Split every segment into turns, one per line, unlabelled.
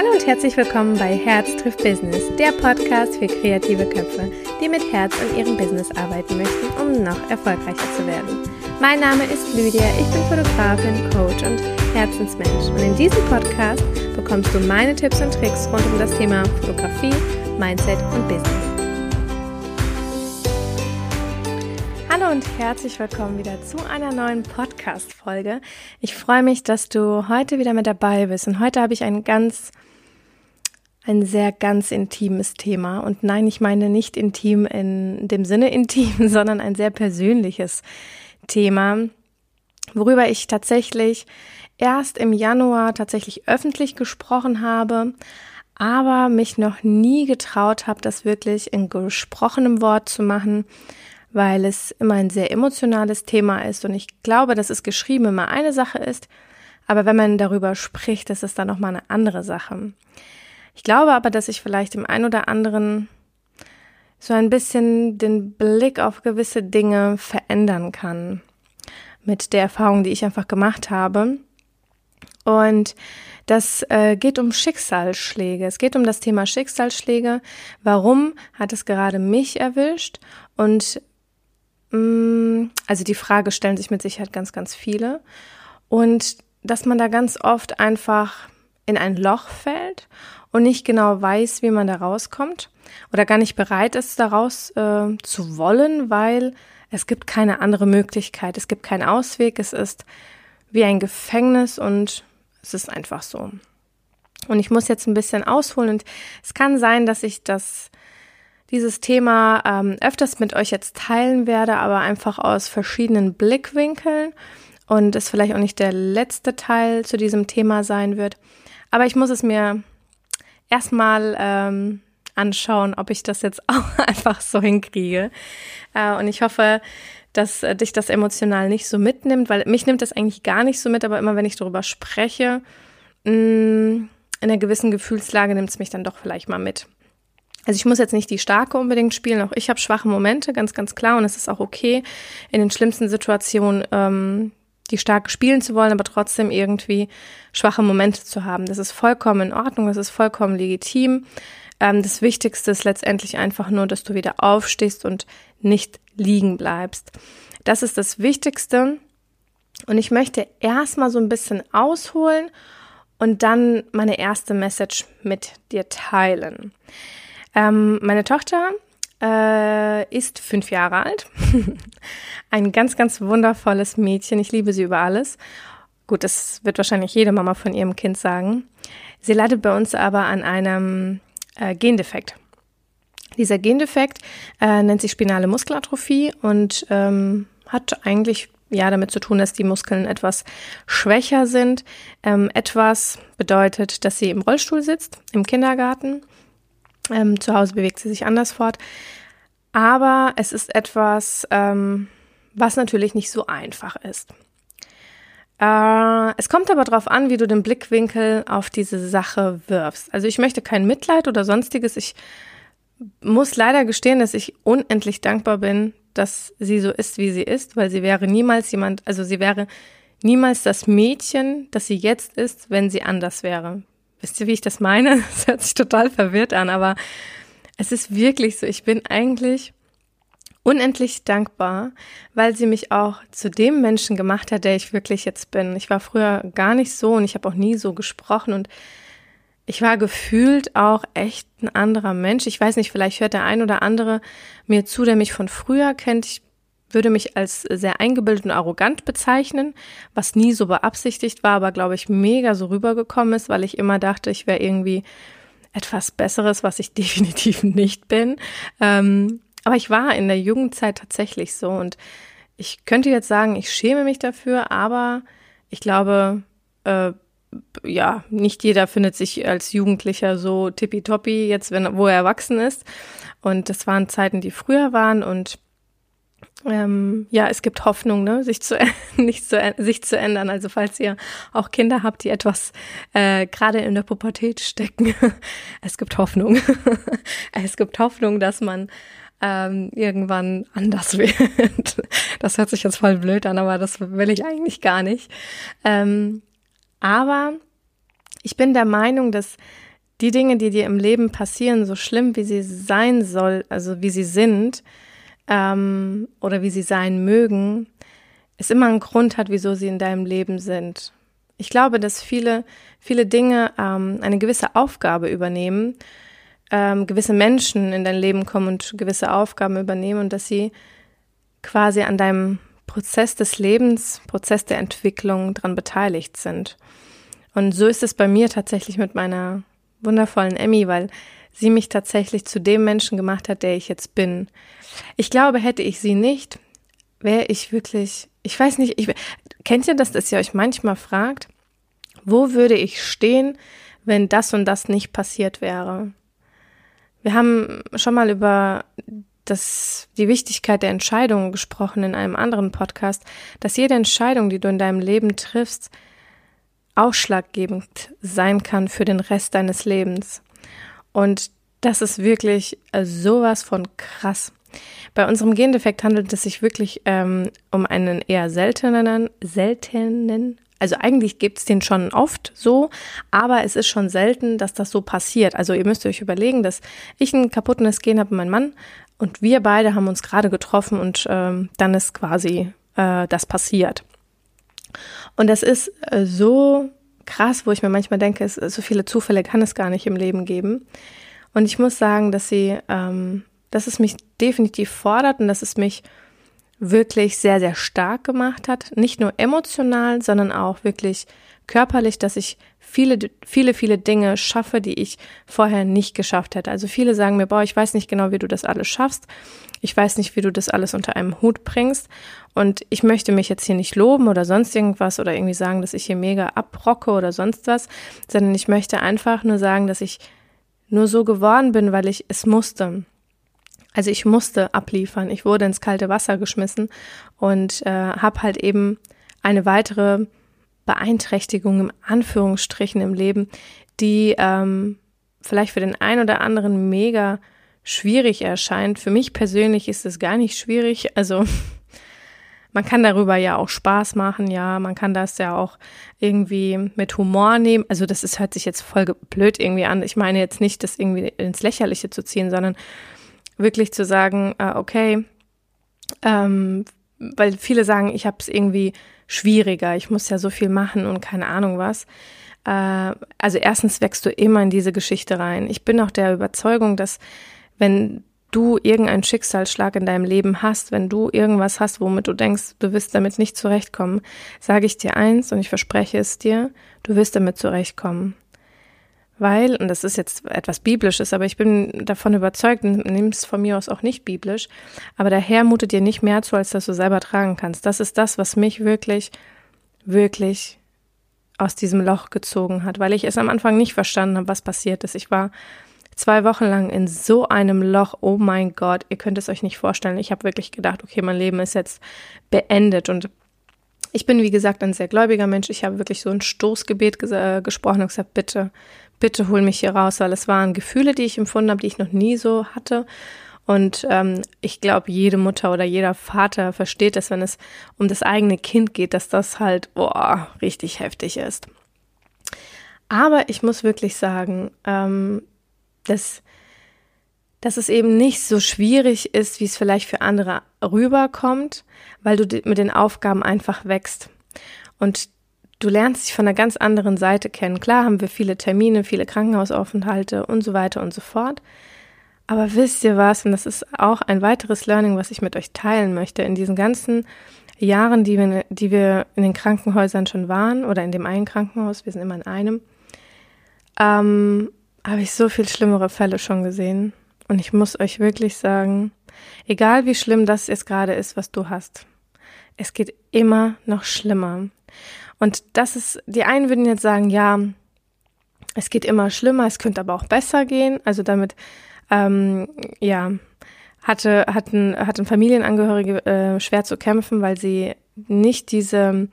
Hallo und herzlich willkommen bei Herz trifft Business, der Podcast für kreative Köpfe, die mit Herz an ihrem Business arbeiten möchten, um noch erfolgreicher zu werden. Mein Name ist Lydia, ich bin Fotografin, Coach und Herzensmensch und in diesem Podcast bekommst du meine Tipps und Tricks rund um das Thema Fotografie, Mindset und Business. Hallo und herzlich willkommen wieder zu einer neuen Podcast-Folge. Ich freue mich, dass du heute wieder mit dabei bist. Und heute habe ich ein ganz, ein sehr ganz intimes Thema. Und nein, ich meine nicht intim in dem Sinne intim, sondern ein sehr persönliches Thema, worüber ich tatsächlich erst im Januar tatsächlich öffentlich gesprochen habe, aber mich noch nie getraut habe, das wirklich in gesprochenem Wort zu machen weil es immer ein sehr emotionales Thema ist und ich glaube, dass es geschrieben immer eine Sache ist, aber wenn man darüber spricht, ist es dann nochmal eine andere Sache. Ich glaube aber, dass ich vielleicht im ein oder anderen so ein bisschen den Blick auf gewisse Dinge verändern kann mit der Erfahrung, die ich einfach gemacht habe. Und das äh, geht um Schicksalsschläge. Es geht um das Thema Schicksalsschläge. Warum hat es gerade mich erwischt? Und Mm, also die Frage stellen sich mit Sicherheit ganz, ganz viele. Und dass man da ganz oft einfach in ein Loch fällt und nicht genau weiß, wie man da rauskommt oder gar nicht bereit ist, daraus äh, zu wollen, weil es gibt keine andere Möglichkeit, es gibt keinen Ausweg, es ist wie ein Gefängnis und es ist einfach so. Und ich muss jetzt ein bisschen ausholen und es kann sein, dass ich das dieses Thema ähm, öfters mit euch jetzt teilen werde, aber einfach aus verschiedenen Blickwinkeln und es vielleicht auch nicht der letzte Teil zu diesem Thema sein wird. Aber ich muss es mir erstmal ähm, anschauen, ob ich das jetzt auch einfach so hinkriege. Äh, und ich hoffe, dass äh, dich das emotional nicht so mitnimmt, weil mich nimmt das eigentlich gar nicht so mit, aber immer wenn ich darüber spreche, mh, mm, in einer gewissen Gefühlslage nimmt es mich dann doch vielleicht mal mit. Also ich muss jetzt nicht die starke unbedingt spielen, auch ich habe schwache Momente, ganz, ganz klar. Und es ist auch okay, in den schlimmsten Situationen ähm, die starke spielen zu wollen, aber trotzdem irgendwie schwache Momente zu haben. Das ist vollkommen in Ordnung, das ist vollkommen legitim. Ähm, das Wichtigste ist letztendlich einfach nur, dass du wieder aufstehst und nicht liegen bleibst. Das ist das Wichtigste. Und ich möchte erstmal so ein bisschen ausholen und dann meine erste Message mit dir teilen. Ähm, meine Tochter äh, ist fünf Jahre alt. Ein ganz, ganz wundervolles Mädchen. Ich liebe sie über alles. Gut, das wird wahrscheinlich jede Mama von ihrem Kind sagen. Sie leidet bei uns aber an einem äh, Gendefekt. Dieser Gendefekt äh, nennt sich spinale Muskelatrophie und ähm, hat eigentlich ja damit zu tun, dass die Muskeln etwas schwächer sind. Ähm, etwas bedeutet, dass sie im Rollstuhl sitzt, im Kindergarten ähm, zu Hause bewegt sie sich anders fort. Aber es ist etwas, ähm, was natürlich nicht so einfach ist. Äh, es kommt aber darauf an, wie du den Blickwinkel auf diese Sache wirfst. Also ich möchte kein Mitleid oder sonstiges. Ich muss leider gestehen, dass ich unendlich dankbar bin, dass sie so ist, wie sie ist, weil sie wäre niemals jemand, also sie wäre niemals das Mädchen, das sie jetzt ist, wenn sie anders wäre. Wisst ihr, wie ich das meine? Das hört sich total verwirrt an, aber es ist wirklich so. Ich bin eigentlich unendlich dankbar, weil sie mich auch zu dem Menschen gemacht hat, der ich wirklich jetzt bin. Ich war früher gar nicht so und ich habe auch nie so gesprochen und ich war gefühlt auch echt ein anderer Mensch. Ich weiß nicht, vielleicht hört der ein oder andere mir zu, der mich von früher kennt. Ich würde mich als sehr eingebildet und arrogant bezeichnen, was nie so beabsichtigt war, aber glaube ich mega so rübergekommen ist, weil ich immer dachte, ich wäre irgendwie etwas Besseres, was ich definitiv nicht bin. Ähm, aber ich war in der Jugendzeit tatsächlich so und ich könnte jetzt sagen, ich schäme mich dafür, aber ich glaube, äh, ja, nicht jeder findet sich als Jugendlicher so tippitoppi, jetzt, wenn, wo er erwachsen ist. Und das waren Zeiten, die früher waren und ähm, ja, es gibt Hoffnung, ne, sich zu nicht zu sich zu ändern. Also falls ihr auch Kinder habt, die etwas äh, gerade in der Pubertät stecken, es gibt Hoffnung. es gibt Hoffnung, dass man ähm, irgendwann anders wird. das hört sich jetzt voll blöd an, aber das will ich eigentlich gar nicht. Ähm, aber ich bin der Meinung, dass die Dinge, die dir im Leben passieren, so schlimm wie sie sein soll, also wie sie sind ähm, oder wie sie sein mögen, es immer einen Grund hat, wieso sie in deinem Leben sind. Ich glaube, dass viele, viele Dinge ähm, eine gewisse Aufgabe übernehmen, ähm, gewisse Menschen in dein Leben kommen und gewisse Aufgaben übernehmen und dass sie quasi an deinem Prozess des Lebens, Prozess der Entwicklung daran beteiligt sind. Und so ist es bei mir tatsächlich mit meiner wundervollen Emmy, weil sie mich tatsächlich zu dem Menschen gemacht hat, der ich jetzt bin. Ich glaube, hätte ich sie nicht, wäre ich wirklich, ich weiß nicht, ich, kennt ihr das, dass ihr euch manchmal fragt, wo würde ich stehen, wenn das und das nicht passiert wäre? Wir haben schon mal über das, die Wichtigkeit der Entscheidungen gesprochen in einem anderen Podcast, dass jede Entscheidung, die du in deinem Leben triffst, ausschlaggebend sein kann für den Rest deines Lebens. Und das ist wirklich äh, sowas von krass. Bei unserem Gendefekt handelt es sich wirklich ähm, um einen eher seltenen, seltenen, also eigentlich gibt es den schon oft so, aber es ist schon selten, dass das so passiert. Also ihr müsst euch überlegen, dass ich ein kaputtes Gen habe, mein Mann und wir beide haben uns gerade getroffen und ähm, dann ist quasi äh, das passiert. Und das ist äh, so krass, wo ich mir manchmal denke, es, so viele Zufälle kann es gar nicht im Leben geben. Und ich muss sagen, dass sie, ähm, dass es mich definitiv fordert und dass es mich wirklich sehr, sehr stark gemacht hat. Nicht nur emotional, sondern auch wirklich körperlich, dass ich viele, viele, viele Dinge schaffe, die ich vorher nicht geschafft hätte. Also viele sagen mir, boah, ich weiß nicht genau, wie du das alles schaffst. Ich weiß nicht, wie du das alles unter einem Hut bringst. Und ich möchte mich jetzt hier nicht loben oder sonst irgendwas oder irgendwie sagen, dass ich hier mega abrocke oder sonst was, sondern ich möchte einfach nur sagen, dass ich nur so geworden bin, weil ich es musste. Also ich musste abliefern. Ich wurde ins kalte Wasser geschmissen und äh, habe halt eben eine weitere Beeinträchtigung im Anführungsstrichen im Leben, die ähm, vielleicht für den einen oder anderen mega schwierig erscheint. Für mich persönlich ist es gar nicht schwierig. Also man kann darüber ja auch Spaß machen, ja, man kann das ja auch irgendwie mit Humor nehmen. Also das ist, hört sich jetzt voll blöd irgendwie an. Ich meine jetzt nicht, das irgendwie ins Lächerliche zu ziehen, sondern wirklich zu sagen, äh, okay, ähm, weil viele sagen, ich habe es irgendwie schwieriger, ich muss ja so viel machen und keine Ahnung was. Äh, also erstens wächst du immer in diese Geschichte rein. Ich bin auch der Überzeugung, dass wenn du irgendeinen Schicksalsschlag in deinem Leben hast, wenn du irgendwas hast, womit du denkst, du wirst damit nicht zurechtkommen, sage ich dir eins und ich verspreche es dir, du wirst damit zurechtkommen weil, und das ist jetzt etwas Biblisches, aber ich bin davon überzeugt, nimm es von mir aus auch nicht biblisch, aber der Herr mutet dir nicht mehr zu, als dass du selber tragen kannst. Das ist das, was mich wirklich, wirklich aus diesem Loch gezogen hat, weil ich es am Anfang nicht verstanden habe, was passiert ist. Ich war zwei Wochen lang in so einem Loch. Oh mein Gott, ihr könnt es euch nicht vorstellen. Ich habe wirklich gedacht, okay, mein Leben ist jetzt beendet und ich bin, wie gesagt, ein sehr gläubiger Mensch. Ich habe wirklich so ein Stoßgebet ges äh, gesprochen und gesagt, bitte, bitte hol mich hier raus, weil es waren Gefühle, die ich empfunden habe, die ich noch nie so hatte. Und ähm, ich glaube, jede Mutter oder jeder Vater versteht es, wenn es um das eigene Kind geht, dass das halt boah, richtig heftig ist. Aber ich muss wirklich sagen, ähm, dass, dass es eben nicht so schwierig ist, wie es vielleicht für andere rüberkommt, weil du mit den Aufgaben einfach wächst. Und du lernst dich von einer ganz anderen Seite kennen. Klar haben wir viele Termine, viele Krankenhausaufenthalte und so weiter und so fort. Aber wisst ihr was? Und das ist auch ein weiteres Learning, was ich mit euch teilen möchte. In diesen ganzen Jahren, die wir, die wir in den Krankenhäusern schon waren oder in dem einen Krankenhaus, wir sind immer in einem, ähm, habe ich so viel schlimmere Fälle schon gesehen. Und ich muss euch wirklich sagen, egal wie schlimm das jetzt gerade ist, was du hast, es geht immer noch schlimmer. Und das ist, die einen würden jetzt sagen, ja, es geht immer schlimmer, es könnte aber auch besser gehen. Also damit, ähm, ja, hatte, hatten, hatten Familienangehörige äh, schwer zu kämpfen, weil sie nicht diese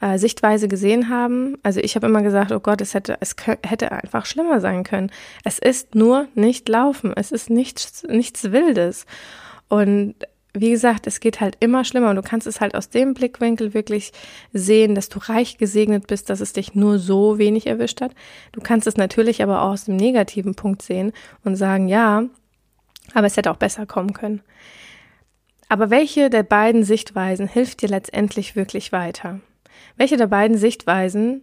äh, Sichtweise gesehen haben. Also ich habe immer gesagt, oh Gott, es hätte, es hätte einfach schlimmer sein können. Es ist nur nicht laufen, es ist nichts, nichts Wildes. Und wie gesagt, es geht halt immer schlimmer und du kannst es halt aus dem Blickwinkel wirklich sehen, dass du reich gesegnet bist, dass es dich nur so wenig erwischt hat. Du kannst es natürlich aber auch aus dem negativen Punkt sehen und sagen, ja, aber es hätte auch besser kommen können. Aber welche der beiden Sichtweisen hilft dir letztendlich wirklich weiter? Welche der beiden Sichtweisen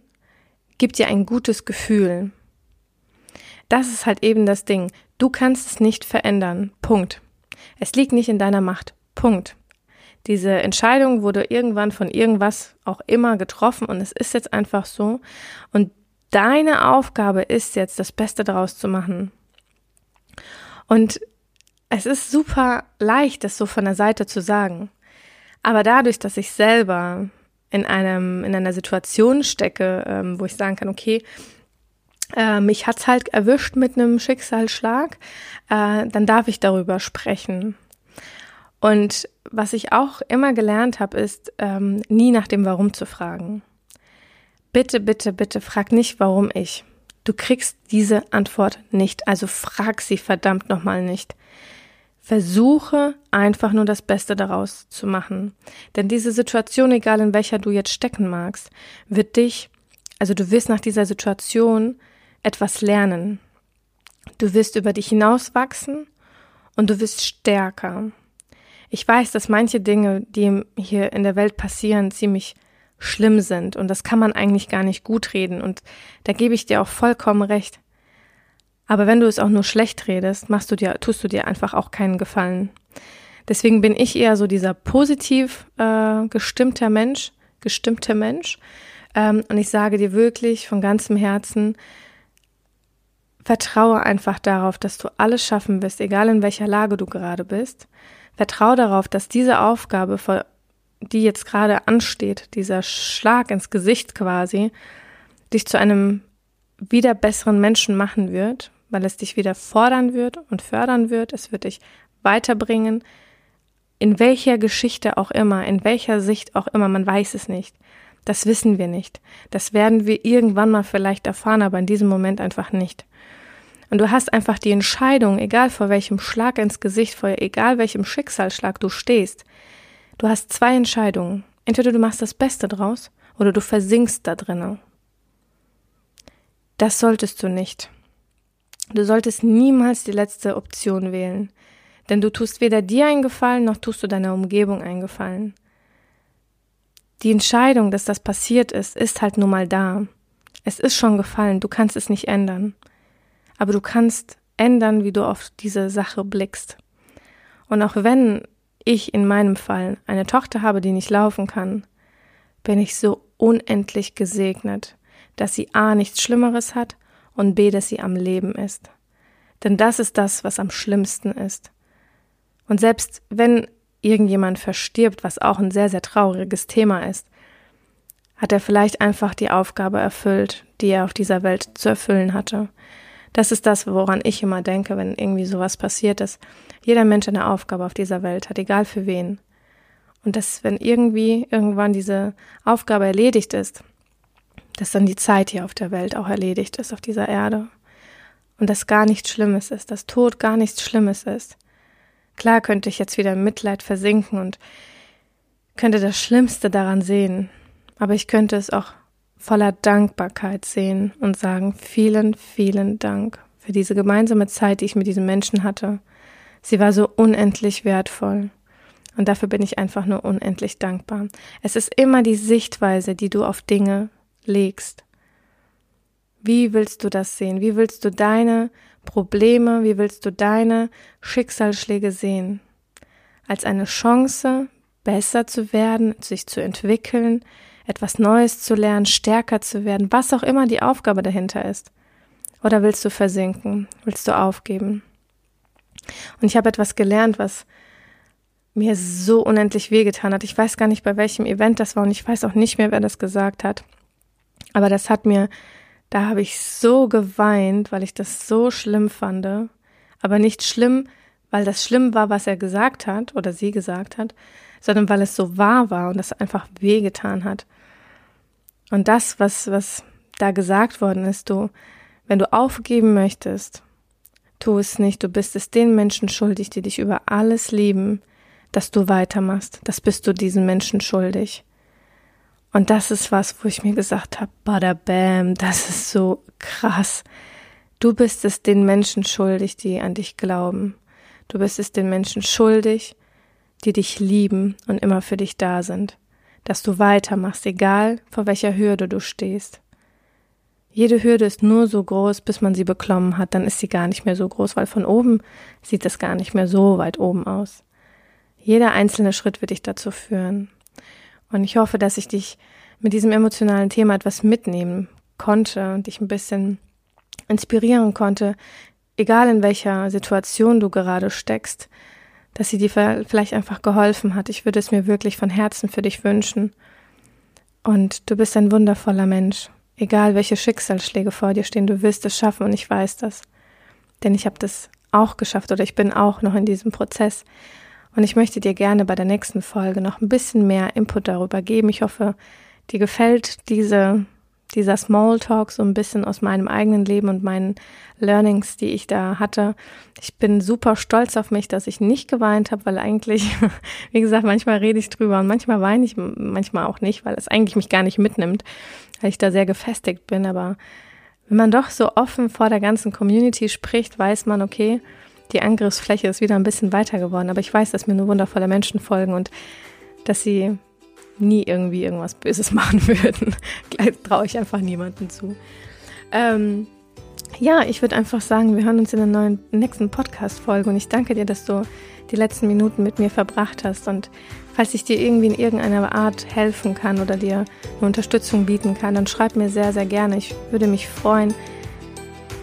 gibt dir ein gutes Gefühl? Das ist halt eben das Ding. Du kannst es nicht verändern. Punkt. Es liegt nicht in deiner Macht. Punkt. Diese Entscheidung wurde irgendwann von irgendwas auch immer getroffen und es ist jetzt einfach so. Und deine Aufgabe ist jetzt, das Beste daraus zu machen. Und es ist super leicht, das so von der Seite zu sagen. Aber dadurch, dass ich selber in einem, in einer Situation stecke, ähm, wo ich sagen kann, okay, äh, mich hat's halt erwischt mit einem Schicksalsschlag, äh, dann darf ich darüber sprechen. Und was ich auch immer gelernt habe, ist, ähm, nie nach dem Warum zu fragen. Bitte, bitte, bitte frag nicht, warum ich. Du kriegst diese Antwort nicht, also frag sie verdammt nochmal nicht. Versuche einfach nur das Beste daraus zu machen. Denn diese Situation, egal in welcher du jetzt stecken magst, wird dich, also du wirst nach dieser Situation etwas lernen. Du wirst über dich hinauswachsen und du wirst stärker. Ich weiß, dass manche Dinge, die hier in der Welt passieren, ziemlich schlimm sind und das kann man eigentlich gar nicht gut reden und da gebe ich dir auch vollkommen recht. Aber wenn du es auch nur schlecht redest, machst du dir, tust du dir einfach auch keinen Gefallen. Deswegen bin ich eher so dieser positiv äh, gestimmter Mensch, gestimmte Mensch. Ähm, und ich sage dir wirklich von ganzem Herzen, vertraue einfach darauf, dass du alles schaffen wirst, egal in welcher Lage du gerade bist. Vertraue darauf, dass diese Aufgabe, die jetzt gerade ansteht, dieser Schlag ins Gesicht quasi, dich zu einem wieder besseren Menschen machen wird, weil es dich wieder fordern wird und fördern wird. Es wird dich weiterbringen, in welcher Geschichte auch immer, in welcher Sicht auch immer, man weiß es nicht. Das wissen wir nicht. Das werden wir irgendwann mal vielleicht erfahren, aber in diesem Moment einfach nicht. Und du hast einfach die Entscheidung, egal vor welchem Schlag ins Gesicht, vor egal welchem Schicksalsschlag du stehst, du hast zwei Entscheidungen. Entweder du machst das Beste draus oder du versinkst da drinnen. Das solltest du nicht. Du solltest niemals die letzte Option wählen, denn du tust weder dir einen Gefallen noch tust du deiner Umgebung einen Gefallen. Die Entscheidung, dass das passiert ist, ist halt nun mal da. Es ist schon gefallen, du kannst es nicht ändern aber du kannst ändern, wie du auf diese Sache blickst. Und auch wenn ich in meinem Fall eine Tochter habe, die nicht laufen kann, bin ich so unendlich gesegnet, dass sie A nichts Schlimmeres hat und B, dass sie am Leben ist. Denn das ist das, was am schlimmsten ist. Und selbst wenn irgendjemand verstirbt, was auch ein sehr, sehr trauriges Thema ist, hat er vielleicht einfach die Aufgabe erfüllt, die er auf dieser Welt zu erfüllen hatte. Das ist das, woran ich immer denke, wenn irgendwie sowas passiert ist. Jeder Mensch eine Aufgabe auf dieser Welt hat, egal für wen. Und dass, wenn irgendwie irgendwann diese Aufgabe erledigt ist, dass dann die Zeit hier auf der Welt auch erledigt ist, auf dieser Erde. Und dass gar nichts Schlimmes ist, dass Tod gar nichts Schlimmes ist. Klar könnte ich jetzt wieder im Mitleid versinken und könnte das Schlimmste daran sehen, aber ich könnte es auch voller Dankbarkeit sehen und sagen, vielen, vielen Dank für diese gemeinsame Zeit, die ich mit diesem Menschen hatte. Sie war so unendlich wertvoll. Und dafür bin ich einfach nur unendlich dankbar. Es ist immer die Sichtweise, die du auf Dinge legst. Wie willst du das sehen? Wie willst du deine Probleme, wie willst du deine Schicksalsschläge sehen? Als eine Chance, besser zu werden, sich zu entwickeln, etwas Neues zu lernen, stärker zu werden, was auch immer die Aufgabe dahinter ist. Oder willst du versinken? Willst du aufgeben? Und ich habe etwas gelernt, was mir so unendlich wehgetan hat. Ich weiß gar nicht, bei welchem Event das war und ich weiß auch nicht mehr, wer das gesagt hat. Aber das hat mir, da habe ich so geweint, weil ich das so schlimm fand. Aber nicht schlimm, weil das schlimm war, was er gesagt hat oder sie gesagt hat, sondern weil es so wahr war und das einfach wehgetan hat. Und das, was, was da gesagt worden ist, du, wenn du aufgeben möchtest, tu es nicht, du bist es den Menschen schuldig, die dich über alles lieben, dass du weitermachst. Das bist du diesen Menschen schuldig. Und das ist was, wo ich mir gesagt habe, bada bam, das ist so krass. Du bist es den Menschen schuldig, die an dich glauben. Du bist es den Menschen schuldig, die dich lieben und immer für dich da sind. Dass du weitermachst, egal vor welcher Hürde du stehst. Jede Hürde ist nur so groß, bis man sie beklommen hat, dann ist sie gar nicht mehr so groß, weil von oben sieht es gar nicht mehr so weit oben aus. Jeder einzelne Schritt wird dich dazu führen. Und ich hoffe, dass ich dich mit diesem emotionalen Thema etwas mitnehmen konnte und dich ein bisschen inspirieren konnte, egal in welcher Situation du gerade steckst, dass sie dir vielleicht einfach geholfen hat. Ich würde es mir wirklich von Herzen für dich wünschen. Und du bist ein wundervoller Mensch. Egal welche Schicksalsschläge vor dir stehen, du wirst es schaffen und ich weiß das. Denn ich habe das auch geschafft oder ich bin auch noch in diesem Prozess. Und ich möchte dir gerne bei der nächsten Folge noch ein bisschen mehr Input darüber geben. Ich hoffe, dir gefällt diese, dieser Smalltalk so ein bisschen aus meinem eigenen Leben und meinen Learnings, die ich da hatte. Ich bin super stolz auf mich, dass ich nicht geweint habe, weil eigentlich, wie gesagt, manchmal rede ich drüber und manchmal weine ich, manchmal auch nicht, weil es eigentlich mich gar nicht mitnimmt, weil ich da sehr gefestigt bin. Aber wenn man doch so offen vor der ganzen Community spricht, weiß man, okay, die Angriffsfläche ist wieder ein bisschen weiter geworden. Aber ich weiß, dass mir nur wundervolle Menschen folgen und dass sie nie irgendwie irgendwas Böses machen würden. Traue ich einfach niemanden zu. Ähm, ja, ich würde einfach sagen, wir hören uns in der neuen, nächsten Podcast-Folge und ich danke dir, dass du die letzten Minuten mit mir verbracht hast. Und falls ich dir irgendwie in irgendeiner Art helfen kann oder dir eine Unterstützung bieten kann, dann schreib mir sehr, sehr gerne. Ich würde mich freuen,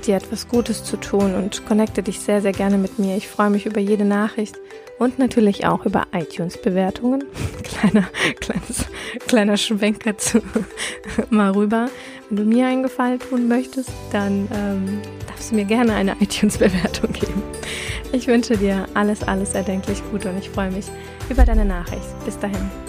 dir etwas Gutes zu tun und connecte dich sehr, sehr gerne mit mir. Ich freue mich über jede Nachricht und natürlich auch über iTunes-Bewertungen. Kleiner, kleines, kleiner Schwenker zu mal rüber. Wenn du mir einen Gefallen tun möchtest, dann ähm, darfst du mir gerne eine iTunes-Bewertung geben. Ich wünsche dir alles, alles erdenklich Gute und ich freue mich über deine Nachricht. Bis dahin.